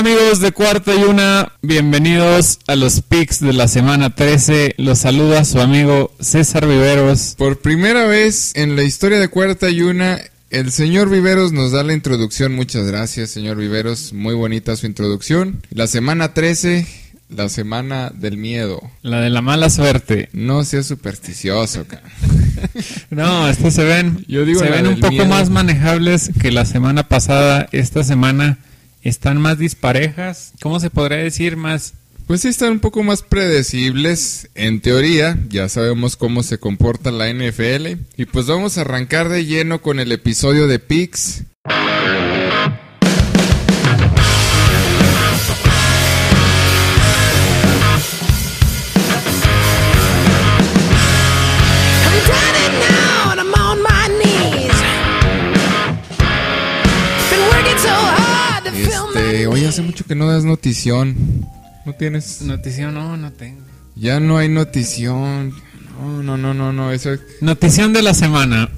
Amigos de Cuarta y Una, bienvenidos a los picks de la semana 13. Los saluda su amigo César Viveros. Por primera vez en la historia de Cuarta y Una, el señor Viveros nos da la introducción. Muchas gracias, señor Viveros. Muy bonita su introducción. La semana 13, la semana del miedo. La de la mala suerte. No seas supersticioso, cara. No, estos se ven, Yo digo se ven un poco miedo. más manejables que la semana pasada. Esta semana están más disparejas. ¿Cómo se podría decir? Más Pues sí están un poco más predecibles. En teoría, ya sabemos cómo se comporta la NFL. Y pues vamos a arrancar de lleno con el episodio de Picks. Este, oye, hace mucho que no das notición. ¿No tienes? notición. No, no tengo. Ya no hay notición. No, no, no, no, no. Eso Notición de la semana.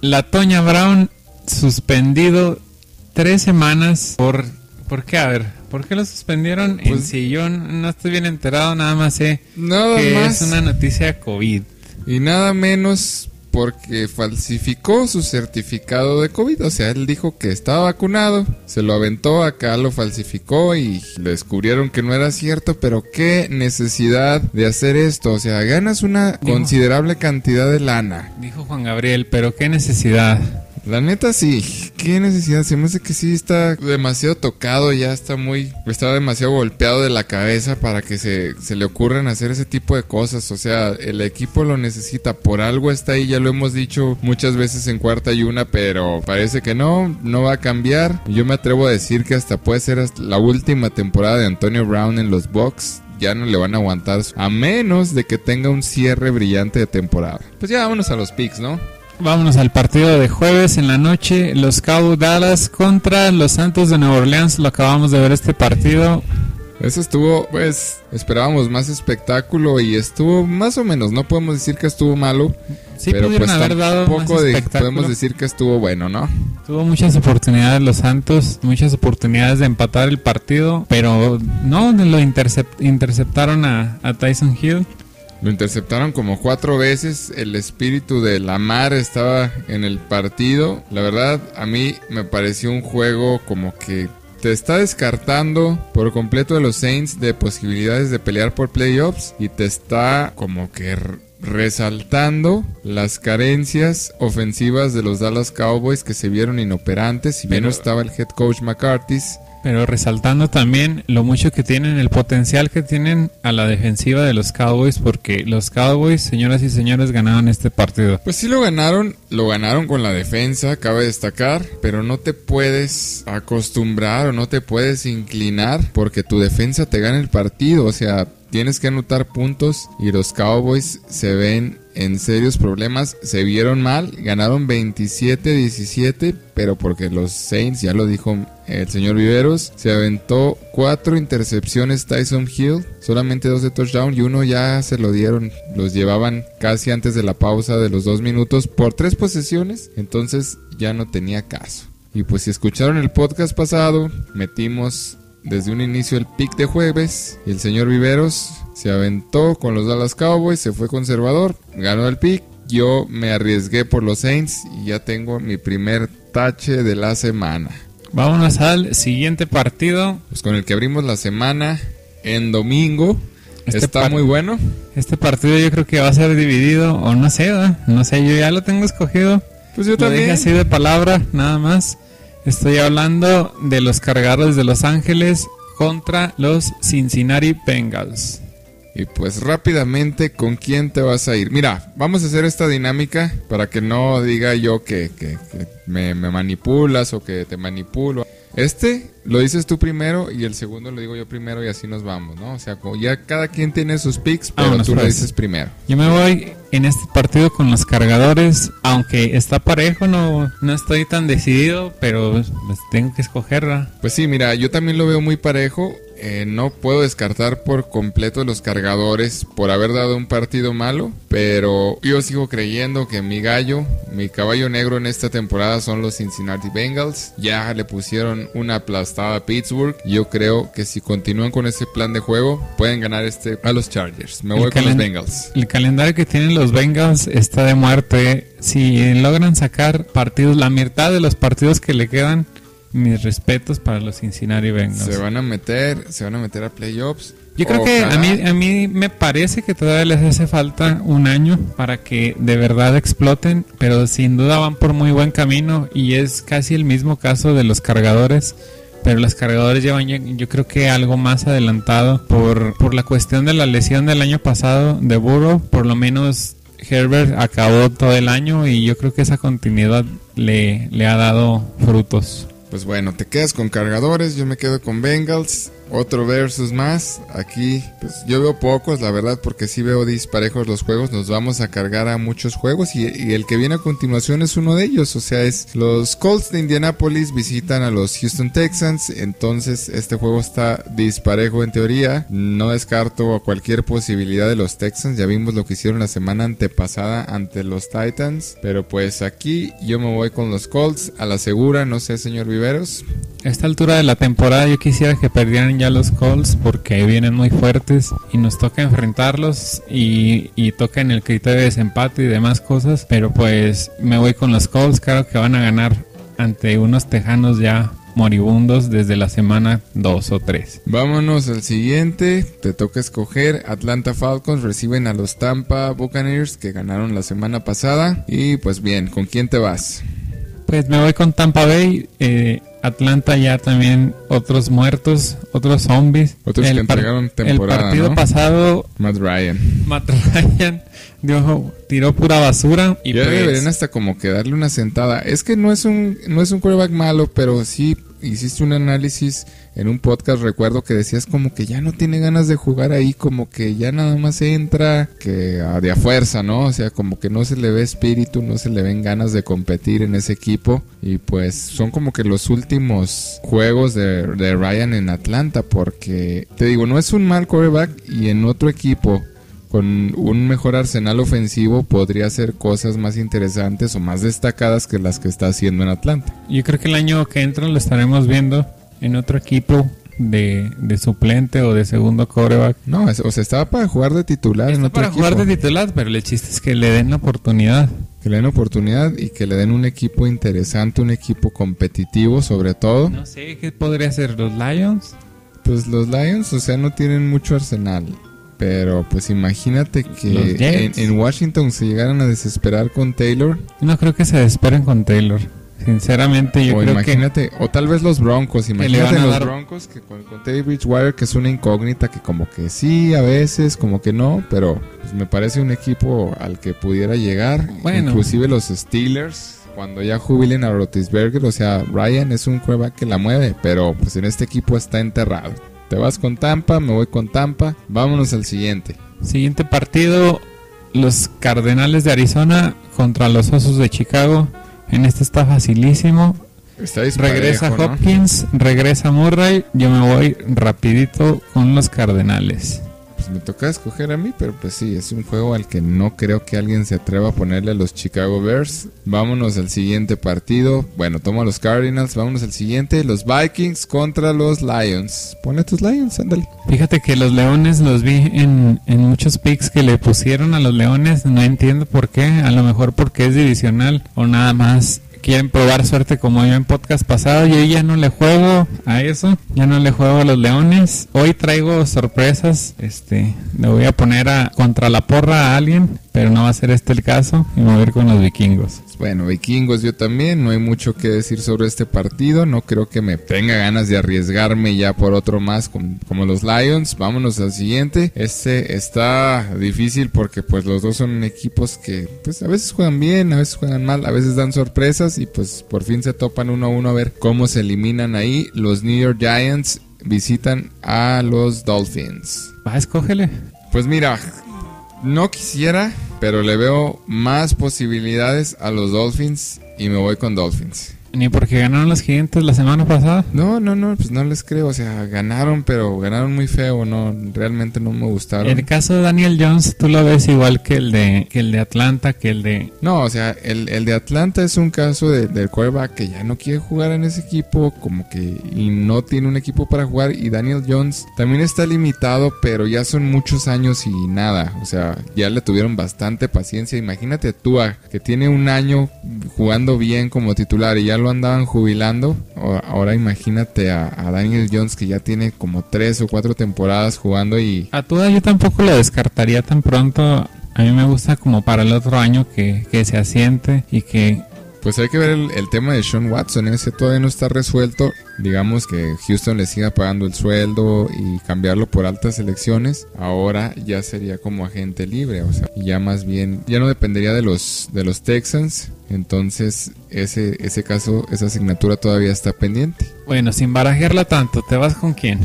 La Toña Brown suspendido tres semanas por... ¿Por qué? A ver, ¿por qué lo suspendieron? en Pues- si yo no estoy bien enterado, nada más sé Nada que más. es una noticia COVID. Y nada menos porque falsificó su certificado de COVID. O sea, él dijo que estaba vacunado, se lo aventó, acá lo falsificó y descubrieron que no era cierto. Pero qué necesidad de hacer esto. O sea, ganas una Dijo- considerable cantidad de lana. Dijo Juan Gabriel, pero qué necesidad. La neta sí, qué necesidad, se me hace que sí está demasiado tocado, ya está muy, está demasiado golpeado de la cabeza para que se, se le ocurran hacer ese tipo de cosas, o sea, el equipo lo necesita, por algo está ahí, ya lo hemos dicho muchas veces en cuarta y una, pero parece que no, no va a cambiar, yo me atrevo a decir que hasta puede ser la última temporada de Antonio Brown en los Bucks, ya no le van a aguantar, a menos de que tenga un cierre brillante de temporada. Pues ya vámonos a los picks, ¿no? Vámonos al partido de jueves en la noche. Los Cowboys Dallas contra los Santos de Nueva Orleans. Lo acabamos de ver este partido. Eso estuvo, pues, esperábamos más espectáculo y estuvo más o menos. No podemos decir que estuvo malo, Sí pero pudieron pues haber dado tampoco de- espectáculo. podemos decir que estuvo bueno, ¿no? Tuvo muchas oportunidades los Santos, muchas oportunidades de empatar el partido, pero no lo intercep- interceptaron a, a Tyson Hill. Lo interceptaron como cuatro veces. El espíritu de Lamar estaba en el partido. La verdad, a mí me pareció un juego como que te está descartando por completo de los Saints de posibilidades de pelear por playoffs y te está como que resaltando las carencias ofensivas de los Dallas Cowboys que se vieron inoperantes. Si bien no estaba el head coach McCarthy, Pero resaltando también lo mucho que tienen, el potencial que tienen a la defensiva de los Cowboys, porque los Cowboys, señoras y señores, ganaron este partido. Pues sí lo ganaron, lo ganaron con la defensa, cabe destacar, pero no te puedes acostumbrar o no te puedes inclinar porque tu defensa te gana el partido, o sea, tienes que anotar puntos y los Cowboys se ven en serios problemas, se vieron mal, ganaron 27-17, pero porque los Saints, ya lo dijo el señor Viveros, se aventó cuatro intercepciones Tyson Hill, solamente dos de touchdown y uno ya se lo dieron, los llevaban casi antes de la pausa de los dos minutos por tres posesiones, entonces ya no tenía caso. Y pues si escucharon el podcast pasado, metimos desde un inicio el pick de jueves y el señor Viveros se aventó con los Dallas Cowboys, se fue conservador, ganó el pick. Yo me arriesgué por los Saints y ya tengo mi primer tache de la semana. Vámonos al siguiente partido. Pues con el que abrimos la semana en domingo. Este Está muy bueno. Este partido yo creo que va a ser dividido, o no sé, no sé, yo ya lo tengo escogido. Pues yo también. así de palabra, nada más. Estoy hablando de los cargadores de Los Ángeles contra los Cincinnati Bengals. Y pues rápidamente, ¿con quién te vas a ir? Mira, vamos a hacer esta dinámica para que no diga yo que, que- que me, me manipulas o que te manipulo. Este lo dices tú primero y el segundo lo digo yo primero y así nos vamos, ¿no? O sea, como ya cada quien tiene sus picks, pero Vámonos, tú lo pues. dices primero. Yo me voy en este partido con los cargadores, aunque está parejo, no, no estoy tan decidido, pero pues, tengo que escogerla. Pues sí, mira, yo también lo veo muy parejo. Eh, no puedo descartar por completo los cargadores por haber dado un partido malo, pero yo sigo creyendo que mi gallo, mi caballo negro en esta temporada son los Cincinnati Bengals. Ya le pusieron una aplastada a Pittsburgh. Yo creo que si continúan con ese plan de juego, pueden ganar este a los Chargers. Me El voy con los Bengals. El calendario que tienen los Bengals está de muerte. Si logran sacar partidos, la mitad de los partidos que le quedan, mis respetos para los Cincinnati Bengals. Se van a meter, se van a meter a playoffs. Yo creo que a mí, a mí me parece que todavía les hace falta un año para que de verdad exploten, pero sin duda van por muy buen camino y es casi el mismo caso de los cargadores. Pero los cargadores llevan yo creo que algo más adelantado por, por la cuestión de la lesión del año pasado de Burrow. Por lo menos Herbert acabó todo el año y yo creo que esa continuidad le, le ha dado frutos. Pues bueno, te quedas con cargadores, yo me quedo con Bengals. Otro versus más. Aquí, pues yo veo pocos, la verdad, porque sí veo disparejos los juegos. Nos vamos a cargar a muchos juegos y, el que viene a continuación es uno de ellos. O sea, es los Colts de Indianapolis visitan a los Houston Texans. Entonces, este juego está disparejo en teoría. No descarto cualquier posibilidad de los Texans. Ya vimos lo que hicieron la semana antepasada ante los Titans. Pero pues aquí yo me voy con los Colts a la segura. No sé, señor Viveros. A esta altura de la temporada yo quisiera que perdieran ya los Colts porque vienen muy fuertes y nos toca enfrentarlos y, toca en el criterio de desempate y demás cosas. Pero pues me voy con los Colts, claro que van a ganar ante unos tejanos ya moribundos desde la semana 2 o 3. Vámonos al siguiente. Te toca escoger. Atlanta Falcons reciben a los Tampa Buccaneers que ganaron la semana pasada. Y pues bien, ¿con quién te vas? Pues me voy con Tampa Bay. eh, Atlanta ya también otros muertos, otros zombies. Otros que par- entregaron el temporada, partido ¿no? pasado Matt Ryan. Matt Ryan dio, tiró pura basura y ya pues, deberían hasta como que darle una sentada. Es que no es un no es un quarterback malo, pero sí hiciste un análisis en un podcast, recuerdo que decías como que ya no tiene ganas de jugar ahí, como que ya nada más entra que a de a fuerza, ¿no? O sea, como que no se le ve espíritu, no se le ven ganas de competir en ese equipo y pues son como que los últimos juegos de, de Ryan en Atlanta porque te digo, no es un mal quarterback y en otro equipo con un mejor arsenal ofensivo podría hacer cosas más interesantes o más destacadas que las que está haciendo en Atlanta. Yo creo que el año que entra lo estaremos viendo en otro equipo de, de suplente o de segundo coreback. No, es- o sea, estaba para jugar de titular en Está otro para equipo. jugar de titular, pero el chiste es que le den la oportunidad. Que le den oportunidad y que le den un equipo interesante, un equipo competitivo sobre todo. No sé qué podría ser los Lions. Pues los Lions, o sea, no tienen mucho arsenal. Pero pues imagínate que en, en Washington se llegaran a desesperar con Taylor. No creo que se desesperen con Taylor. Sinceramente, yo o creo imagínate, o tal vez los Broncos. Imagínate los dar- Broncos que con, con Teddy Bridgewater, que es una incógnita, que como que sí, a veces, como que no. Pero pues, me parece un equipo al que pudiera llegar. Bueno. Inclusive los Steelers. Cuando ya jubilen a Rotisberger, o sea, Ryan es un quarterback que la mueve, pero pues en este equipo está enterrado. Te vas con Tampa, me voy con Tampa. Vámonos al siguiente. que siguiente partido, los Cardenales de Arizona contra los Osos de Chicago. En este está facilísimo. Está Regresa ¿no? Hopkins, regresa Murray. Yo me voy rapidito con los Cardenales. Pues me toca escoger a mí, pero pues sí, es un juego al que no creo que alguien se atreva a ponerle a los Chicago Bears. Vámonos al siguiente partido. Bueno, tomo a los Cardinals. Vámonos al siguiente. Los Vikings contra los Lions. Pone tus Lions, ándale. Fíjate que los Leones los vi en, en muchos picks que le pusieron a los Leones. No entiendo por qué. A lo mejor porque es divisional o nada más. Quieren probar suerte como yo en podcast pasado. Yo ya no le juego a eso. Ya no le juego a los Leones. Hoy traigo sorpresas. Este, le voy a poner a contra la porra a alguien, pero no va a ser este el caso. Y me voy a ir con los vikingos. Bueno, vikingos yo también, no hay mucho que decir sobre este partido, no creo que me tenga ganas de arriesgarme ya por otro más con- como los Lions. Vámonos al siguiente. Este está difícil porque pues los dos son equipos que pues a veces juegan bien, a veces juegan mal, a veces dan sorpresas y pues por fin se topan uno a uno a ver cómo se eliminan ahí. Los New York Giants visitan a los Dolphins. Va, escógele. Pues mira, no quisiera, pero le veo más posibilidades a los Dolphins y me voy con Dolphins. Ni porque ganaron los gigantes la semana pasada. No, no, no, pues no les creo. O sea, ganaron, pero ganaron muy feo. No, realmente no me gustaron. El caso de Daniel Jones, tú lo ves igual que el de, que el de Atlanta, que el de... No, o sea, el, el de Atlanta es un caso de- del quarterback que ya no quiere jugar en ese equipo, como que y no tiene un equipo para jugar. Y Daniel Jones también está limitado, pero ya son muchos años y nada. O sea, ya le tuvieron bastante paciencia. Imagínate tú, a- que tiene un año jugando bien como titular y ya lo andaban jubilando. Ahora imagínate a, a Daniel Jones que ya tiene como tres o cuatro temporadas jugando y A Tua yo tampoco lo descartaría tan pronto. A mí me gusta como para el otro año que, que se asiente y que Pues hay que ver el, el tema de Sean Watson, ese todavía no está resuelto. Digamos que Houston le siga pagando el sueldo y cambiarlo por altas elecciones. Ahora ya sería como agente libre, o sea, ya más bien, ya no dependería de los de los Texans. Entonces ese ese caso, esa asignatura todavía está pendiente. Bueno, sin barajearla tanto, ¿te vas con quién?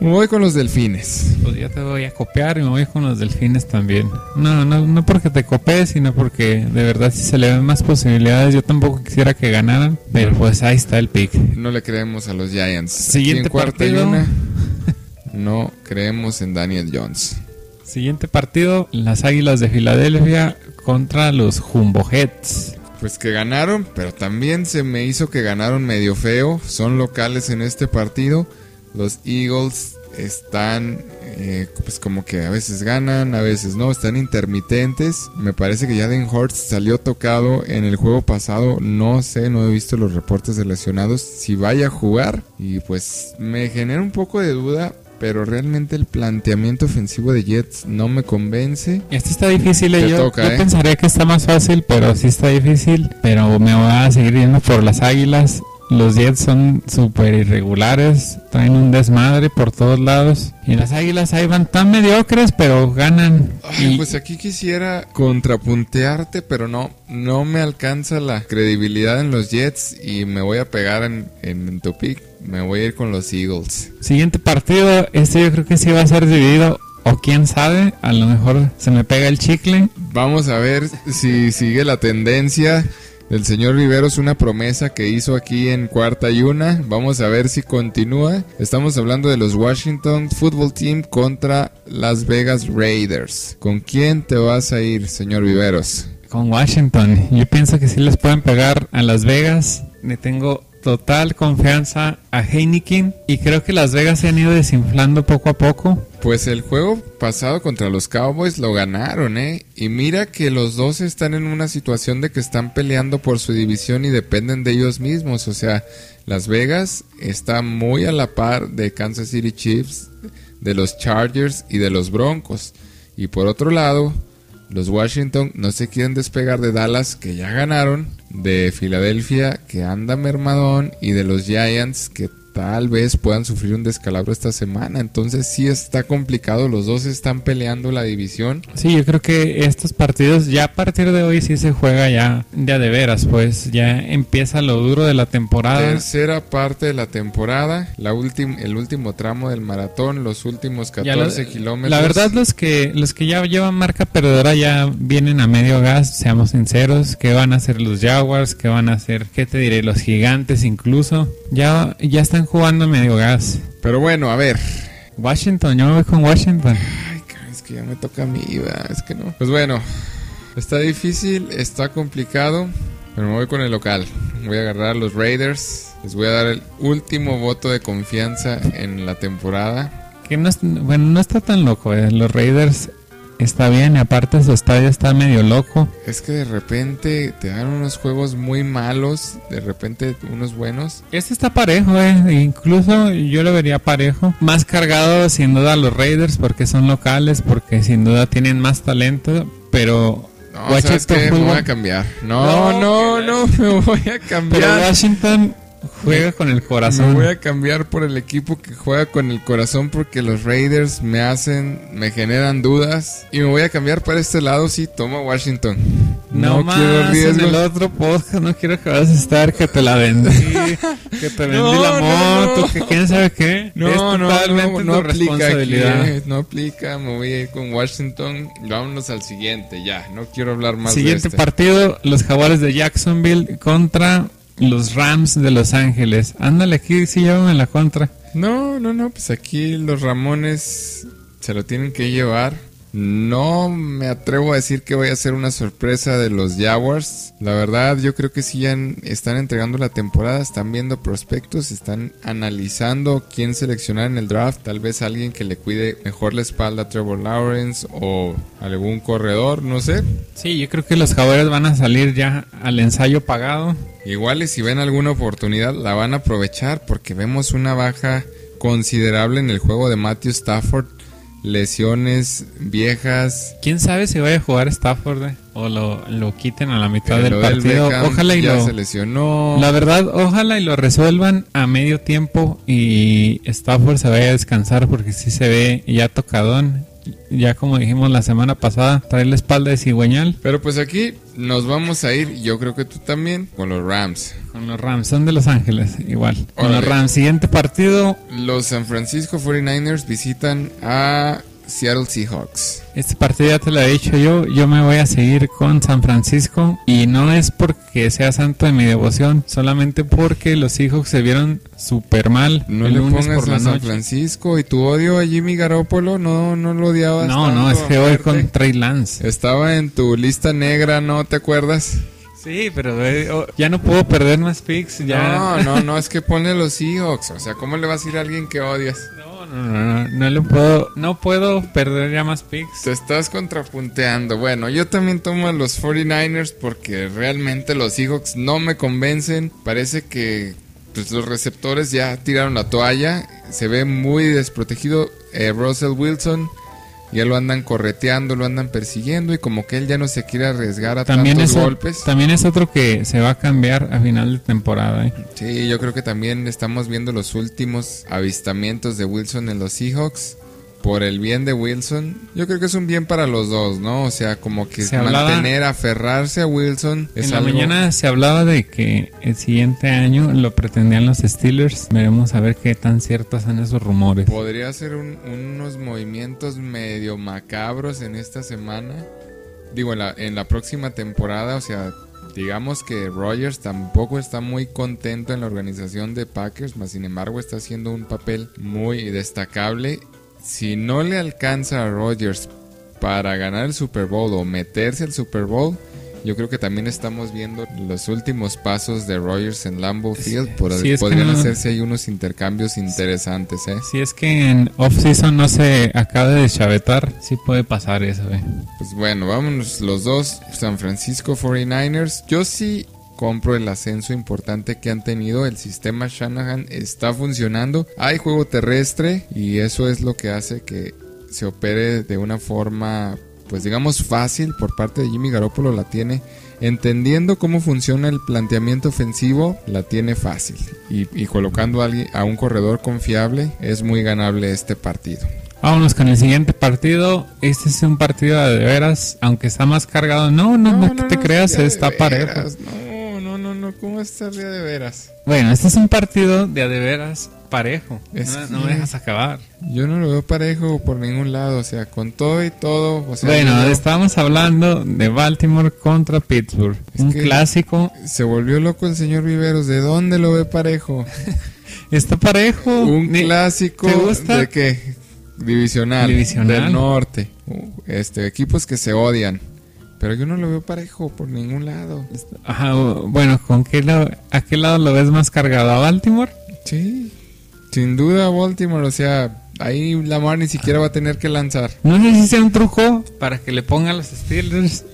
Me voy con los Delfines. Pues ya te voy a copiar y me voy con los delfines también. No, no, no porque te copies, sino porque de verdad si se le ven más posibilidades, yo tampoco quisiera que ganaran, pero pues ahí está el pick. No le creemos a los Giants. Aquí Siguiente en partido. una, no creemos en Daniel Jones. Siguiente partido, las Águilas de Filadelfia contra los Jumbo Heads. Pues que ganaron, pero también se me hizo que ganaron medio feo. Son locales en este partido. Los Eagles están, eh, pues como que a veces ganan, a veces no, están intermitentes. Me parece que Jaden Hurts salió tocado en el juego pasado. No sé, no he visto los reportes de lesionados. Si vaya a jugar, y pues me genera un poco de duda. Pero realmente el planteamiento ofensivo de Jets no me convence. Este está difícil, eh. Yo, toca, yo eh. pensaría que está más fácil, pero sí está difícil. Pero me voy a seguir yendo por las Águilas. Los Jets son súper irregulares, traen un desmadre por todos lados. Y las Águilas ahí van tan mediocres, pero ganan. Ay, Y- pues aquí quisiera contrapuntearte, pero no, no me alcanza la credibilidad en los Jets y me voy a pegar en, en tu pick. Me voy a ir con los Eagles. Siguiente partido, este yo creo que sí va a ser dividido. O quién sabe, a lo mejor se me pega el chicle. Vamos a ver si sigue la tendencia del señor Riveros, una promesa que hizo aquí en cuarta y una. Vamos a ver si continúa. Estamos hablando de los Washington Football Team contra Las Vegas Raiders. ¿Con quién te vas a ir, señor Viveros? Con Washington. Yo pienso que sí les pueden pegar a Las Vegas. Le tengo total confianza a Heineken. Y creo que Las Vegas se han ido desinflando poco a poco. Pues el juego pasado contra los Cowboys lo ganaron, ¿eh? Y mira que los dos están en una situación de que están peleando por su división y dependen de ellos mismos. O sea, Las Vegas está muy a la par de Kansas City Chiefs, de los Chargers y de los Broncos. Y por otro lado, los Washington no se quieren despegar de Dallas, que ya ganaron, de Filadelfia, que anda mermadón, y de los Giants, que tal vez puedan sufrir un descalabro esta semana. Entonces sí está complicado, los dos están peleando la división. Sí, yo creo que estos partidos ya a partir de hoy sí se juega ya de a de veras. Pues ya empieza lo duro de la temporada. Tercera parte de la temporada, la última, el último tramo del maratón, los últimos Ya lo- 14 kilómetros. La verdad los que los que ya llevan marca perdedora ya vienen a medio gas, seamos sinceros, ¿qué van a hacer los Jaguars? ¿Qué van a hacer? ¿Qué te diré? Los gigantes incluso. Ya ya están jugando a medio gas. Pero bueno, a ver, Washington, yo me voy con Washington. Ay, es que ya me toca a mí, va, es que no. Pues bueno, está difícil, está complicado, pero me voy con el local. Voy a agarrar a los Raiders. Les voy a dar el último voto de confianza en la temporada. Que no es- bueno, no está tan loco, eh. los Raiders está bien y aparte su estadio está medio loco. Es que de repente te dan unos juegos muy malos, de repente unos buenos. Este está parejo, eh. Incluso yo lo vería parejo. Más cargado sin duda a los Raiders porque son locales, porque sin duda tienen más talento. Pero No, ¿sabes qué? Me voy a cambiar. No, no, no, me voy a pero cambiar. Washington juega con el Me corazón. voy a cambiar por el equipo que juega con el corazón porque los Raiders me hacen, me generan dudas. Y me voy a cambiar para este lado, sí, toma Washington. No, más en el otro podcast, no quiero que vas a estar, que te la vendí, que te vendí No, la no, moto, no. que quién sabe qué. No, es no, totalmente no, no aplica aquí, no aplica, me voy a ir con Washington. Vámonos al siguiente, ya, no quiero hablar más Siguiente de este. partido, los jaguares de Jacksonville contra los Rams de Los Ángeles. Ándale, aquí sí llévame la contra. No, no, no, pues aquí los Ramones se lo tienen que llevar. No me atrevo a decir que voy a ser una sorpresa de los Jaguars. La verdad, yo creo que sí ya están entregando la temporada, están viendo prospectos, están analizando quién seleccionar en el draft. Tal vez alguien que le cuide mejor la espalda a Trevor Lawrence o algún corredor, no sé. Sí, yo creo que los Jaguares van a salir ya al ensayo pagado. Igual y si ven alguna oportunidad la van a aprovechar porque vemos una baja considerable en el juego de Matthew Stafford. Lesiones viejas. ¿Quién sabe si vaya a jugar Stafford eh? o lo, lo quiten a la mitad del partido? Beckham Ojalá y ya lo... se lesionó. La verdad, ojalá y lo resuelvan a medio tiempo y Stafford se vaya a descansar porque sí se ve ya tocadón. Ya como dijimos la semana pasada, trae la espalda de cigüeñal Pero pues aquí nos vamos a ir, yo creo que tú también, con los Rams. con los Rams. Son de Los Ángeles, igual. Con los Rams. Siguiente partido, Los San Francisco 49ers visitan a Seattle Seahawks. Este partido ya te lo he dicho yo, yo me voy a seguir con San Francisco y no es porque sea santo de mi devoción, solamente porque los Seahawks se vieron súper mal No el le lunes pongas por la a San noche. Francisco y tu odio a Jimmy Garoppolo, no, no lo odiabas. No, no, es que voy con Trey Lance. Estaba en tu lista negra, ¿no te acuerdas? Sí, pero eh, oh, ya no puedo perder más picks, ya. No, no, no, es que ponle los Seahawks. O sea, ¿cómo le vas a ir a alguien que odias? No, no, no, no, no le puedo, no puedo perder ya más picks. Te estás contrapunteando. Bueno, yo también tomo a los 49ers porque realmente los Seahawks no me convencen. Parece que pues, los receptores ya tiraron la toalla. Se ve muy desprotegido eh, Russell Wilson. Ya lo andan correteando, lo andan persiguiendo y como que él ya no se quiere arriesgar a También tantos es, golpes. también es otro que se va a cambiar a final de temporada. eh. Sí, yo creo que también estamos viendo los últimos avistamientos de Wilson en los Seahawks. Por el bien de Wilson, yo creo que es un bien para los dos, ¿no? O sea, como que Se hablaba- mantener, aferrarse a Wilson es en la algo- mañana se hablaba de que el siguiente año lo pretendían los Steelers. Veremos a ver qué tan ciertos son esos rumores. Podría ser un- unos movimientos medio macabros en esta semana. Digo, en la, en la próxima temporada, o sea, digamos que Rogers tampoco está muy contento en la organización de Packers, mas sin embargo está haciendo un papel muy destacable. Si no le alcanza a Rogers para ganar el Super Bowl o meterse al Super Bowl, yo creo que también estamos viendo los últimos pasos de Rogers en Lambeau Field. Por, Sí, podrían no- hacerse ahí unos intercambios interesantes, ¿eh? Si es que en off-season no se acaba de deschavetar, sí puede pasar eso. eh. Pues bueno, vámonos los dos, San Francisco 49ers. Yo sí compro el ascenso importante que han tenido. El sistema Shanahan está funcionando. Hay juego terrestre y eso es lo que hace que se opere de una forma, pues digamos, fácil por parte de Jimmy Garoppolo. La tiene entendiendo cómo funciona el planteamiento ofensivo, la tiene fácil. Y, y colocando a, alguien- a un corredor confiable, es muy ganable este partido. Vámonos con el siguiente partido. Este es un partido de veras, aunque está más cargado. No, no, no, te creas, está parejo. veras, No, no, no, no, ¿cómo está el día de veras? Bueno, este es un partido de a de veras parejo. Es no, me dejas acabar. Yo no lo veo parejo por ningún lado, o sea, con todo y todo, o sea, bueno, estábamos hablando de Baltimore contra Pittsburgh. Es un clásico. se volvió loco el señor Viveros, ¿de dónde lo ve parejo? Está parejo. Un clásico ¿Te gusta? de qué? Divisional, Divisional. del norte. Uh, Este, equipos que se odian. Pero yo no lo veo parejo por ningún lado. Ajá, bueno, ¿con qué lado, ¿a qué lado lo ves más cargado? ¿A Baltimore? Sí. Sin duda Baltimore, o sea, ahí Lamar ni siquiera va a tener que lanzar. No sé si sea un truco para que le pongan los Steelers.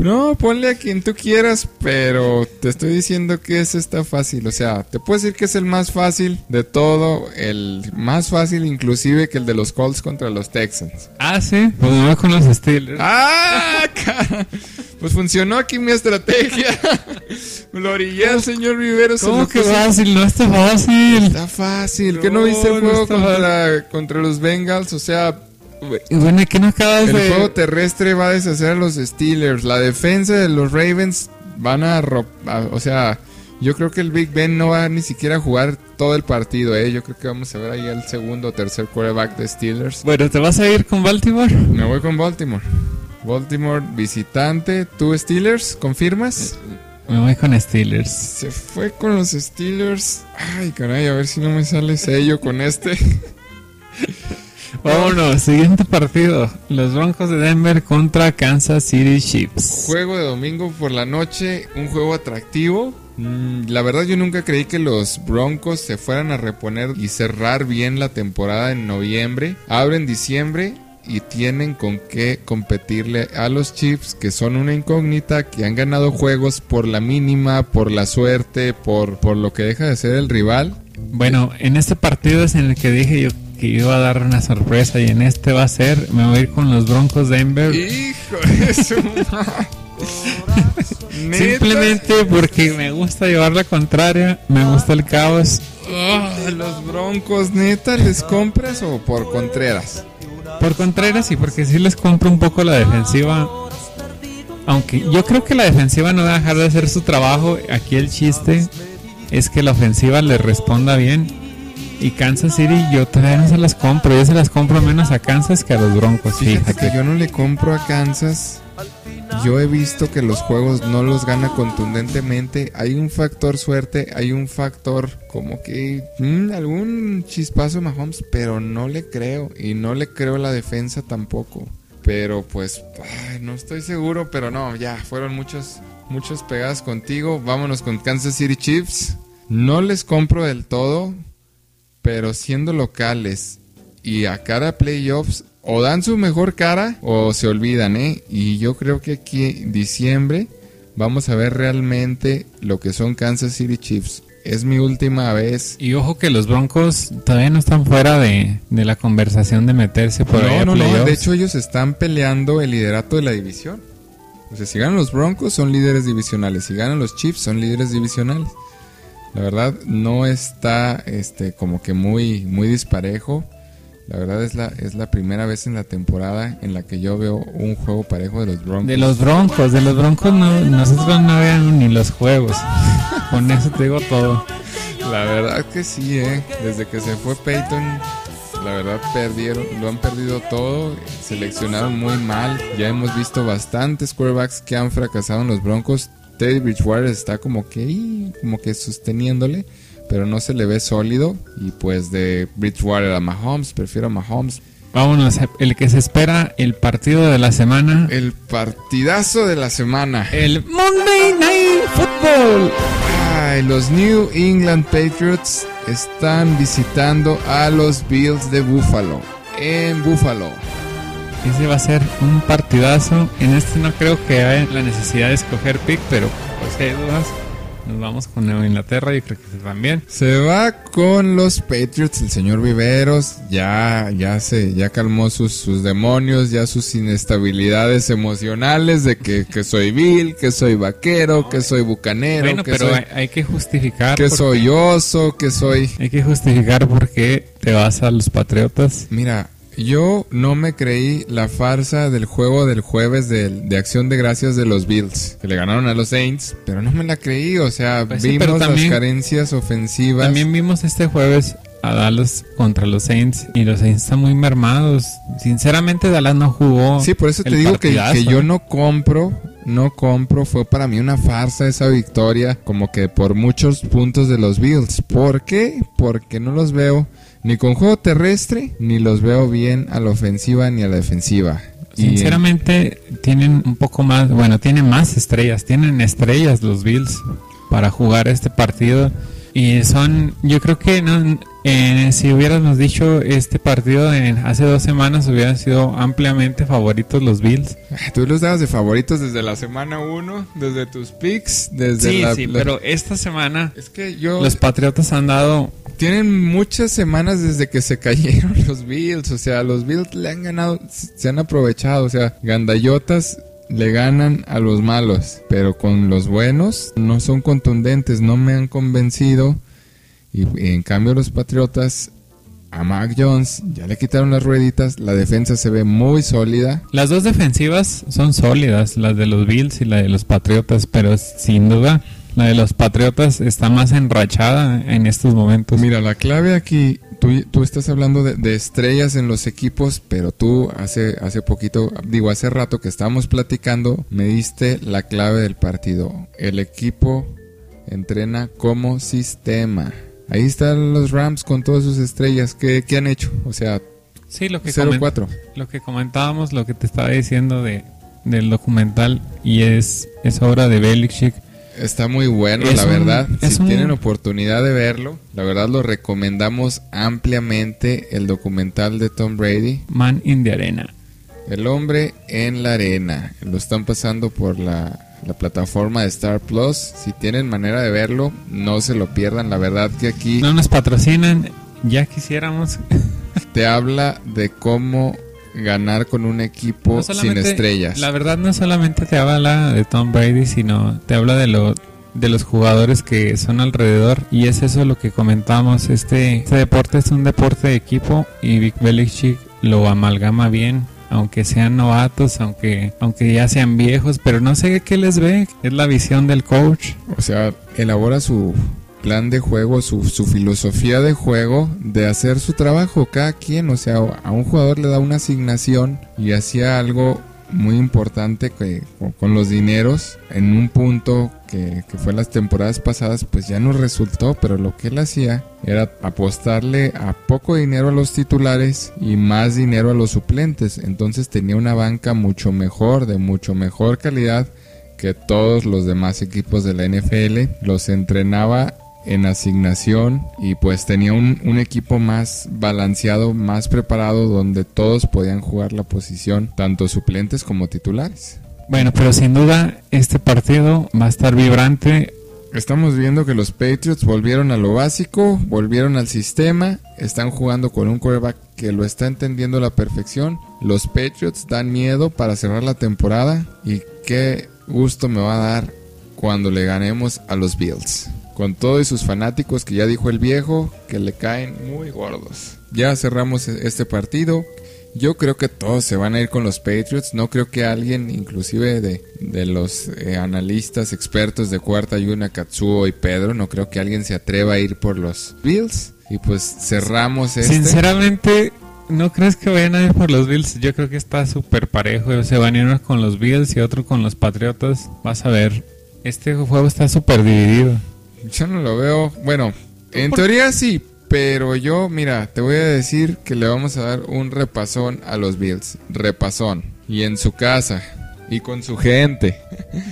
No, ponle a quien tú quieras, pero te estoy diciendo que ese está fácil. O sea, te puedo decir que es el más fácil de todo, el más fácil inclusive que el de los Colts contra los Texans. Ah, sí. Pues me voy con los Steelers. ¡Ah! Pues funcionó aquí mi estrategia. Lo orillé al señor Rivero. ¿Cómo que puse- fácil? No está fácil. Está fácil. ¿Qué no No, viste el no juego contra, contra los Bengals? O sea, Bueno, ¿qué no acabas El de...? juego terrestre va a deshacer a los Steelers. La defensa de los Ravens van a- O sea, yo creo que el Big Ben no va ni siquiera a jugar todo el partido. ¿eh? Yo creo que vamos a ver ahí el segundo o tercer quarterback de Steelers. Bueno, ¿te vas a ir con Baltimore? Me voy con Baltimore. Baltimore visitante. ¿Tú Steelers? ¿Confirmas? Me voy con Steelers. Se fue con los Steelers. Ay, caray, a ver si no me sale sello con este. Vámonos, siguiente partido. Los Broncos de Denver contra Kansas City Chiefs. Juego de domingo por la noche, un juego atractivo. Mm, La verdad yo nunca creí que los Broncos se fueran a reponer y cerrar bien la temporada en noviembre. Abren diciembre y tienen con qué competirle a los Chiefs que son una incógnita, que han ganado juegos por la mínima, por la suerte, por, por lo que deja de ser el rival. Bueno, en este partido es en el que dije yo que iba a dar una sorpresa y en este va a ser, me voy a ir con los Broncos Denver. Hijo de su. Simplemente porque me gusta llevar la contraria, me gusta el caos. Ah, los Broncos, neta, ¿les compras o por Contreras? Por Contreras y porque sí les compro un poco la defensiva. Aunque yo creo que la defensiva no va a dejar de hacer su trabajo. Aquí el chiste es que la ofensiva le responda bien. Y Kansas City yo todavía no se las compro. Yo se las compro menos a Kansas que a los Broncos. Fíjate Fíjate. que yo no le compro a Kansas. Yo he visto que los juegos no los gana contundentemente. Hay un factor suerte, hay un factor como que mm, algún chispazo Mahomes, pero no le creo y no le creo a la defensa tampoco. Pero pues ay, no estoy seguro, pero no, ya fueron muchos muchos pegadas contigo. Vámonos con Kansas City Chiefs. No les compro del todo, pero siendo locales y a cara a playoffs, o dan su mejor cara o se olvidan, ¿eh? Y yo creo que aquí en diciembre vamos a ver realmente lo que son Kansas City Chiefs. Es mi última vez. Y ojo que los Broncos todavía no están fuera de, de la conversación de meterse por ahí No, a no, no. De hecho, ellos están peleando el liderato de la división. O sea, si ganan los Broncos, son líderes divisionales. Si ganan los Chiefs, son líderes divisionales. La verdad, no está este, como que muy, muy disparejo. La verdad es la, es la primera vez en la temporada en la que yo veo un juego parejo de los Broncos. De los Broncos, de los Broncos no, nosotros no vean ni los juegos. Con eso te digo todo. La verdad que sí, eh. Desde que se fue Peyton, la verdad perdieron, lo han perdido todo. Seleccionaron muy mal. Ya hemos visto bastantes quarterbacks que han fracasado en los Broncos. Teddy Bridgewater está como que, como que sosteniéndole, pero no se le ve sólido. Y pues de Bridgewater a Mahomes, prefiero a Mahomes. Vámonos, el que se espera, el partido de la semana. El partidazo de la semana. El Monday Night Football. Ay, los New England Patriots están visitando a los Bills de Buffalo. En Buffalo. Ese va a ser un partidazo. En este no creo que haya la necesidad de escoger pick, pero pues si hay dudas, nos vamos con Nueva Inglaterra y creo que también. Se va con los Patriots, el señor Viveros. Ya, ya se, ya calmó sus, sus demonios, ya sus inestabilidades emocionales de que, que soy Bill, que soy vaquero, que soy bucanero, Bueno, que pero soy, hay, hay que justificar. que soy oso, que soy. Hay que justificar por qué te vas a los Patriotas. Mira, yo no me creí la farsa del juego del jueves de, de acción de gracias de los Bills, que le ganaron a los Saints, pero no me la creí, o sea, Pues vimos también- las carencias ofensivas. También vimos este jueves a Dallas contra los Saints y los Saints están muy mermados. Sinceramente, Dallas no jugó. Sí, por eso te digo que, que yo ¿eh? no compro, no compro, fue para mí una farsa esa victoria, como que por muchos puntos de los Bills. ¿Por qué? Porque no los veo ni con juego terrestre, ni los veo bien a la ofensiva ni a la defensiva. Sinceramente, tienen un poco más, bueno, tienen más estrellas, tienen estrellas los Bills para jugar este partido. Y son, yo creo que no, eh, si hubiéramos dicho este partido en, hace dos semanas, hubieran sido ampliamente favoritos los Bills. ah, Tú los dabas de favoritos desde la semana 1, desde tus picks, desde Sí, la, sí, la- pero esta semana Es que yo... los Patriotas han dado Tienen muchas semanas desde que se cayeron los Bills. O sea, los Bills le han ganado, se han aprovechado. O sea, gandayotas le ganan a los malos. Pero con los buenos no son contundentes, no me han convencido. Y en cambio los Patriotas a Mac Jones ya le quitaron las rueditas. La defensa se ve muy sólida. Las dos defensivas son sólidas, las de los Bills y la de los Patriotas, pero sin duda la de los Patriotas está más enrachada en estos momentos. Mira, la clave aquí, tú, tú estás hablando de, de estrellas en los equipos, pero tú hace, hace poquito, digo, hace rato que estábamos platicando, me diste la clave del partido. El equipo entrena como sistema. Ahí están los Rams con todas sus estrellas. ¿Qué, qué han hecho? O sea, Sí, lo que, comen- 0-4. lo que comentábamos, lo que te estaba diciendo de, del documental y es, es obra de Belichick. Está muy bueno, Es la un- verdad. si un- tienen oportunidad de verlo, la verdad lo recomendamos ampliamente el documental de Tom Brady, Man in the Arena. El hombre en la arena. Lo están pasando por la, la plataforma de Star Plus. Si tienen manera de verlo, no se lo pierdan. La verdad que aquí No nos patrocinan, ya quisiéramos. te habla de cómo ganar con un equipo No sin estrellas. La verdad no solamente te habla de Tom Brady, sino te habla de lo de los jugadores que son alrededor y es eso lo que comentamos este, este deporte es un deporte de equipo y Vic Belichick lo amalgama bien aunque sean novatos aunque aunque ya sean viejos pero no sé qué les ve es la visión del coach O sea, elabora su plan de juego, su, su filosofía de juego de hacer su trabajo cada quien. O sea, a un jugador le da una asignación y hacía algo muy importante que con- los dineros en un punto que, que fue las temporadas pasadas pues ya no resultó pero lo que él hacía era apostarle a poco dinero a los titulares y más dinero a los suplentes entonces tenía una banca mucho mejor de mucho mejor calidad que todos los demás equipos de la NFL. Los entrenaba en asignación y pues tenía un, un equipo más balanceado, más preparado, donde todos podían jugar la posición, tanto suplentes como titulares. bueno pero sin duda este partido va a estar vibrante Estamos viendo que los Patriots volvieron a lo básico, volvieron al sistema, están jugando con un quarterback que lo está entendiendo a la perfección. Los Patriots dan miedo para cerrar la temporada y qué gusto me va a dar cuando le ganemos a los Bills. Con todos sus fanáticos que ya dijo el viejo que le caen muy gordos. Ya cerramos e- este partido. Yo creo que todos se van a ir con los Patriots. No creo que alguien, inclusive de, de los eh, analistas expertos de cuarta y una, Katsuo y Pedro, no creo que alguien se atreva a ir por los Bills. Y pues cerramos este. Sinceramente, ¿no crees que vayan a ir por los Bills? Yo creo que está súper parejo. Se van a ir unos con los Bills y otro con los Patriotas. Vas a ver. Este juego está súper dividido. Yo no lo veo. Bueno, en ¿Por- teoría sí, pero yo, mira, te voy a decir que le vamos a dar un repasón a los Bills. Repasón. Y en su casa. Y con su gente.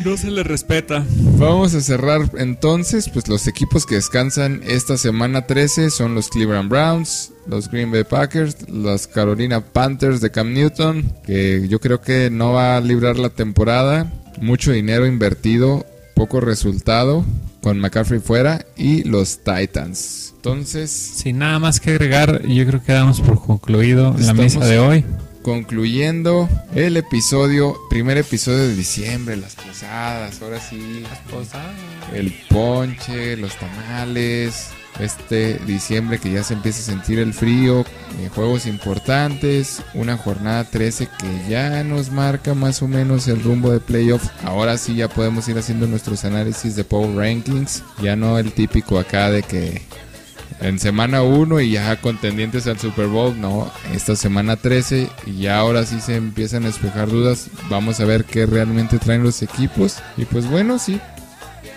No se le respeta. Vamos a cerrar entonces, pues los equipos que descansan esta semana 13 son los Cleveland Browns, los Green Bay Packers, los Carolina Panthers de Cam Newton, que yo creo que no va a librar la temporada, mucho dinero invertido, poco resultado con McCaffrey fuera y los Titans. Entonces, Sin nada más que agregar, yo creo que damos por concluido la misa de hoy. concluyendo el episodio, primer episodio de diciembre, las posadas, ahora sí. el ponche, los tamales, este diciembre que ya se empieza a sentir el frío, eh, juegos importantes, una jornada 13 que ya nos marca más o menos el rumbo de playoff. Ahora sí ya podemos ir haciendo nuestros análisis de Power Rankings, ya no el típico acá de que en semana 1 y ya contendientes al Super Bowl, no, esta semana 13 y ya ahora sí se empiezan a despejar dudas, vamos a ver qué realmente traen los equipos. Y pues bueno, sí,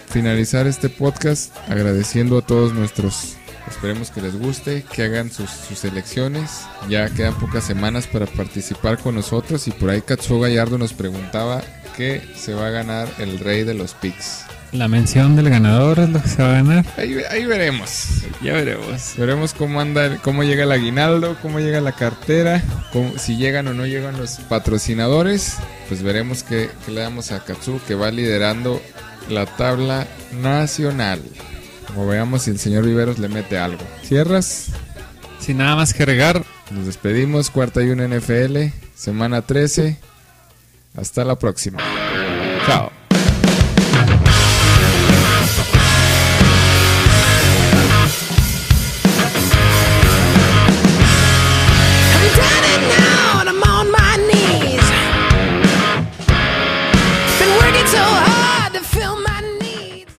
finalizar este podcast agradeciendo a todos nuestros esperemos que les guste que hagan sus, sus elecciones ya quedan pocas semanas para participar con nosotros y por ahí Katsuo Gallardo nos preguntaba qué se va a ganar el rey de los picks La mención del ganador es lo que se va a ganar. ahí, ahí veremos Ya veremos. veremos cómo anda cómo llega el aguinaldo cómo llega la cartera cómo- si llegan o no llegan los patrocinadores pues veremos qué, qué le damos a Katsu que va liderando la tabla nacional como veamos si el señor Viveros le mete algo. ¿Cierras? Sin nada más que agregar, Nos despedimos. Cuarta y una NFL. Semana 13. Hasta la próxima. chao.